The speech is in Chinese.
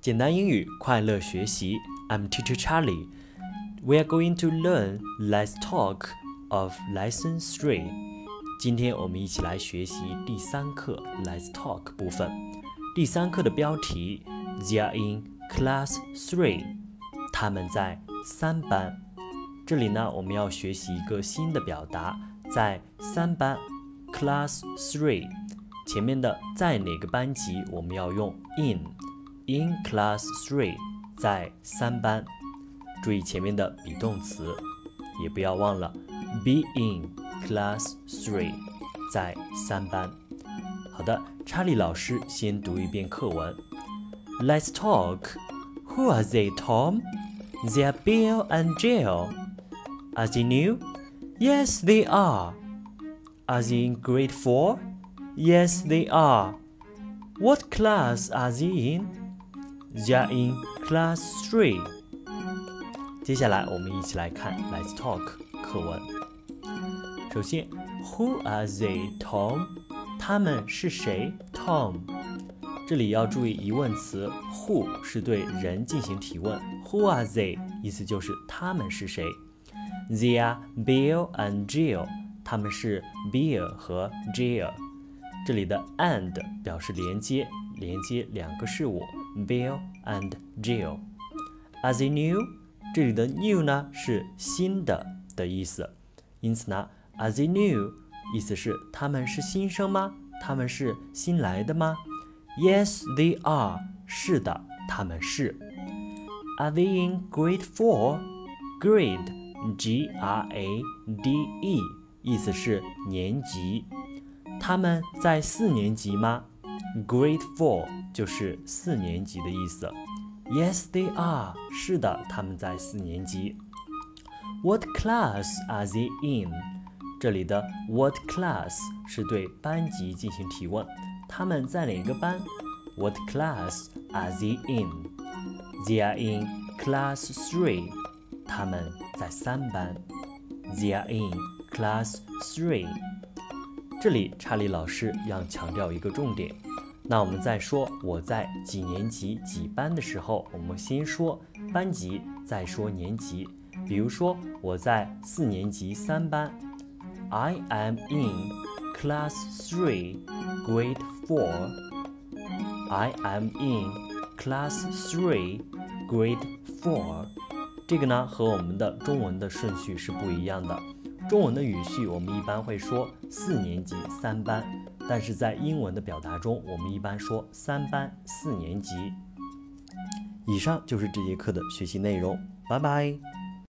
简单英语，快乐学习。I'm Teacher Charlie. We are going to learn Let's Talk of Lesson Three. 今天我们一起来学习第三课 Let's Talk 部分。第三课的标题 They are in Class Three. 他们在三班。这里呢，我们要学习一个新的表达，在三班 Class Three 前面的在哪个班级，我们要用 in。In class three，在三班，注意前面的 be 动词，也不要忘了 be in class three，在三班。好的，查理老师先读一遍课文。Let's talk. Who are they, Tom? They're Bill and Jill. Are they new? Yes, they are. Are they in grade four? Yes, they are. What class are they in? They are in class three。接下来我们一起来看 Let's Talk 课文。首先，Who are they, Tom？他们是谁？Tom。这里要注意疑问词，Who 是对人进行提问，Who are they？意思就是他们是谁？They are Bill and Jill。他们是 Bill 和 Jill。这里的 and 表示连接，连接两个事物。Bill and Jill. Are they new？这里的 new 呢是新的的意思，因此呢，Are they new？意思是他们是新生吗？他们是新来的吗？Yes, they are. 是的，他们是。Are they in grade four? Grade, G-R-A-D-E，意思是年级。他们在四年级吗 ？Grade four 就是四年级的意思。Yes, they are。是的，他们在四年级。What class are they in？这里的 What class 是对班级进行提问。他们在哪个班？What class are they in？They are in class three。他们在三班。They are in class three。这里查理老师要强调一个重点。那我们在说我在几年级几班的时候，我们先说班级，再说年级。比如说我在四年级三班，I am in class three, grade four. I am in class three, grade four. 这个呢和我们的中文的顺序是不一样的。中文的语序我们一般会说四年级三班。但是在英文的表达中，我们一般说三班四年级。以上就是这节课的学习内容，拜拜。